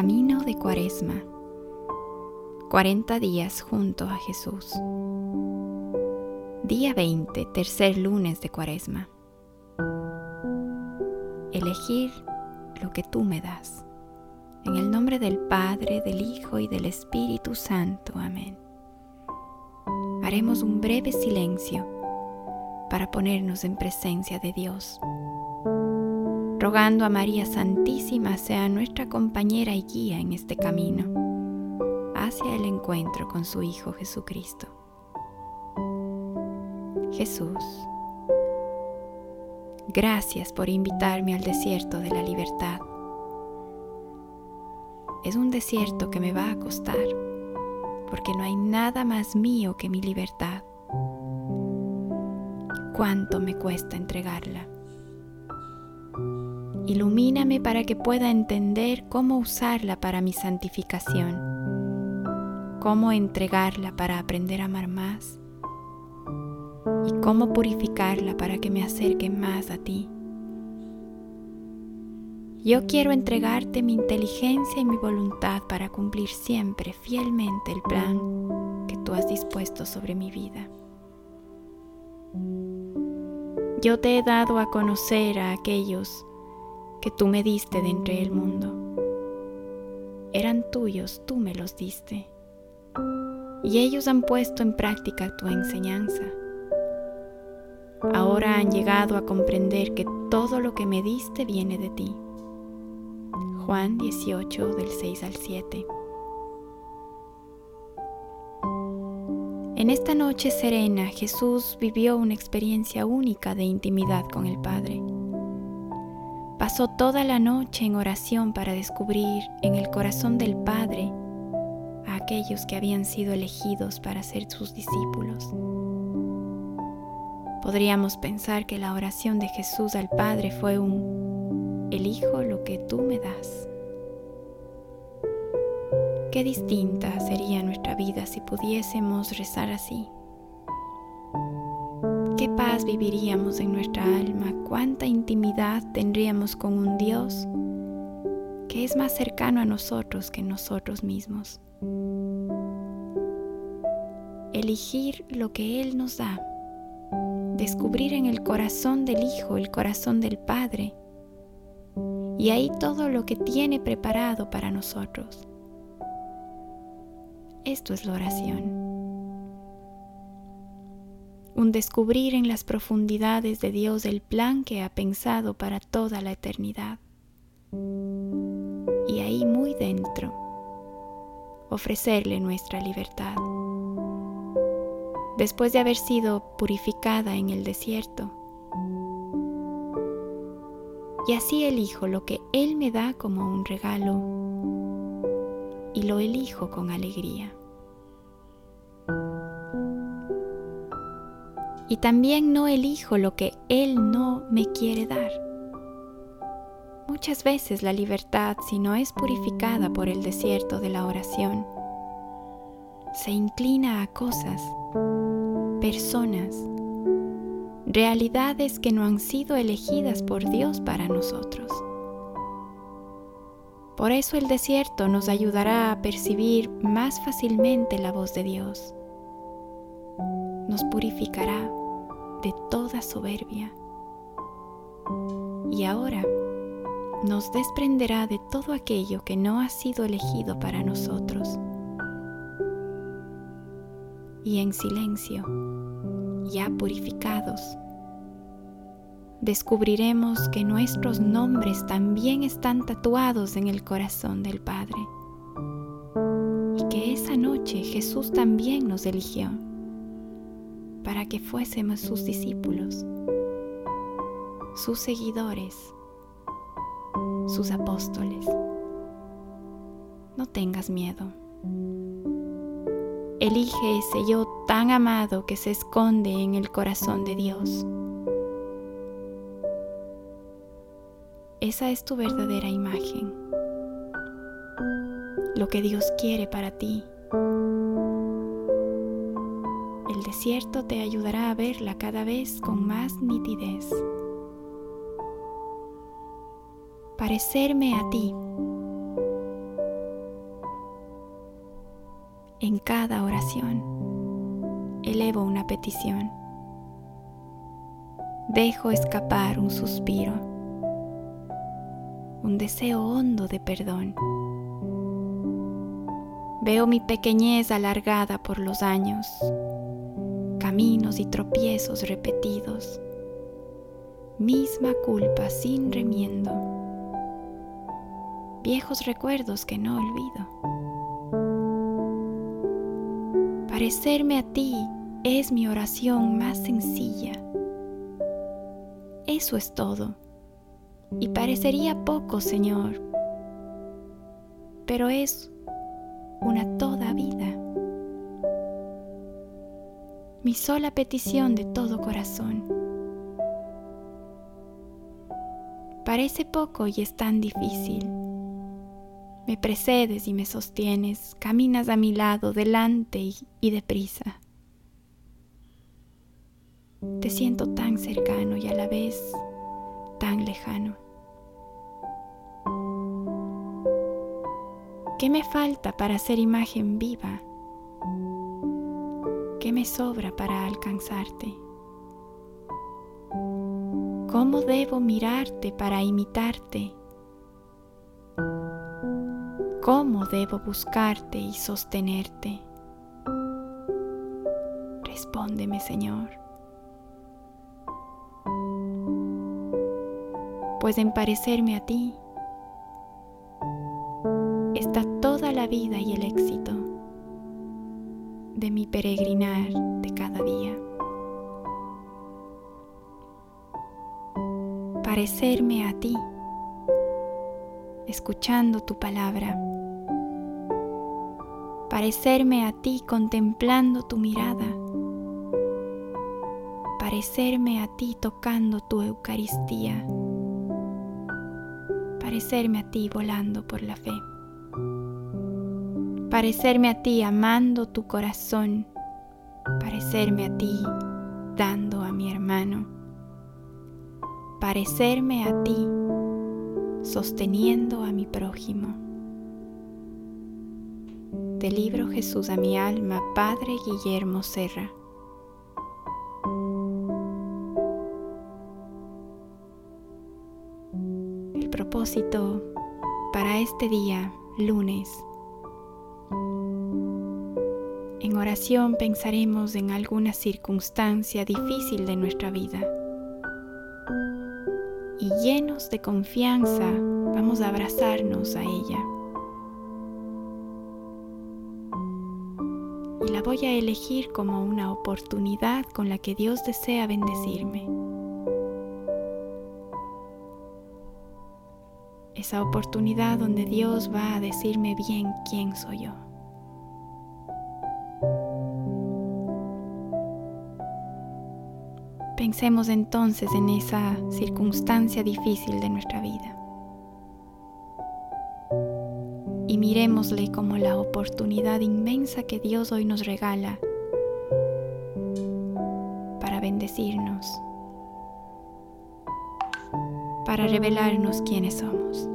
Camino de Cuaresma. 40 días junto a Jesús. Día 20, tercer lunes de Cuaresma. Elegir lo que tú me das. En el nombre del Padre, del Hijo y del Espíritu Santo. Amén. Haremos un breve silencio para ponernos en presencia de Dios rogando a María Santísima sea nuestra compañera y guía en este camino hacia el encuentro con su Hijo Jesucristo. Jesús, gracias por invitarme al desierto de la libertad. Es un desierto que me va a costar, porque no hay nada más mío que mi libertad. ¿Cuánto me cuesta entregarla? Ilumíname para que pueda entender cómo usarla para mi santificación, cómo entregarla para aprender a amar más y cómo purificarla para que me acerque más a ti. Yo quiero entregarte mi inteligencia y mi voluntad para cumplir siempre fielmente el plan que tú has dispuesto sobre mi vida. Yo te he dado a conocer a aquellos que tú me diste de entre el mundo. Eran tuyos, tú me los diste. Y ellos han puesto en práctica tu enseñanza. Ahora han llegado a comprender que todo lo que me diste viene de ti. Juan 18 del 6 al 7. En esta noche serena Jesús vivió una experiencia única de intimidad con el Padre. Pasó toda la noche en oración para descubrir en el corazón del Padre a aquellos que habían sido elegidos para ser sus discípulos. Podríamos pensar que la oración de Jesús al Padre fue un, elijo lo que tú me das. Qué distinta sería nuestra vida si pudiésemos rezar así qué paz viviríamos en nuestra alma, cuánta intimidad tendríamos con un Dios que es más cercano a nosotros que nosotros mismos. Elegir lo que Él nos da, descubrir en el corazón del Hijo el corazón del Padre y ahí todo lo que tiene preparado para nosotros. Esto es la oración un descubrir en las profundidades de Dios el plan que ha pensado para toda la eternidad. Y ahí muy dentro, ofrecerle nuestra libertad. Después de haber sido purificada en el desierto, y así elijo lo que Él me da como un regalo y lo elijo con alegría. Y también no elijo lo que Él no me quiere dar. Muchas veces la libertad, si no es purificada por el desierto de la oración, se inclina a cosas, personas, realidades que no han sido elegidas por Dios para nosotros. Por eso el desierto nos ayudará a percibir más fácilmente la voz de Dios. Nos purificará de toda soberbia. Y ahora nos desprenderá de todo aquello que no ha sido elegido para nosotros. Y en silencio, ya purificados, descubriremos que nuestros nombres también están tatuados en el corazón del Padre. Y que esa noche Jesús también nos eligió para que fuésemos sus discípulos, sus seguidores, sus apóstoles. No tengas miedo. Elige ese yo tan amado que se esconde en el corazón de Dios. Esa es tu verdadera imagen. Lo que Dios quiere para ti desierto te ayudará a verla cada vez con más nitidez. Parecerme a ti En cada oración elevo una petición. Dejo escapar un suspiro, un deseo hondo de perdón. Veo mi pequeñez alargada por los años, caminos y tropiezos repetidos, misma culpa sin remiendo, viejos recuerdos que no olvido. Parecerme a ti es mi oración más sencilla. Eso es todo. Y parecería poco, Señor, pero es una toda Mi sola petición de todo corazón. Parece poco y es tan difícil. Me precedes y me sostienes, caminas a mi lado, delante y, y deprisa. Te siento tan cercano y a la vez tan lejano. ¿Qué me falta para ser imagen viva? ¿Qué me sobra para alcanzarte? ¿Cómo debo mirarte para imitarte? ¿Cómo debo buscarte y sostenerte? Respóndeme, Señor. Pues en parecerme a ti está toda la vida y el éxito de mi peregrinar de cada día. Parecerme a ti, escuchando tu palabra. Parecerme a ti contemplando tu mirada, parecerme a ti tocando tu Eucaristía, parecerme a ti volando por la fe, parecerme a ti amando tu corazón, parecerme a ti dando a mi hermano, parecerme a ti sosteniendo a mi prójimo del libro Jesús a mi alma, Padre Guillermo Serra. El propósito para este día, lunes. En oración pensaremos en alguna circunstancia difícil de nuestra vida. Y llenos de confianza vamos a abrazarnos a ella. y la voy a elegir como una oportunidad con la que Dios desea bendecirme. Esa oportunidad donde Dios va a decirme bien quién soy yo. Pensemos entonces en esa circunstancia difícil de nuestra vida. y miremosle como la oportunidad inmensa que Dios hoy nos regala para bendecirnos, para revelarnos quiénes somos.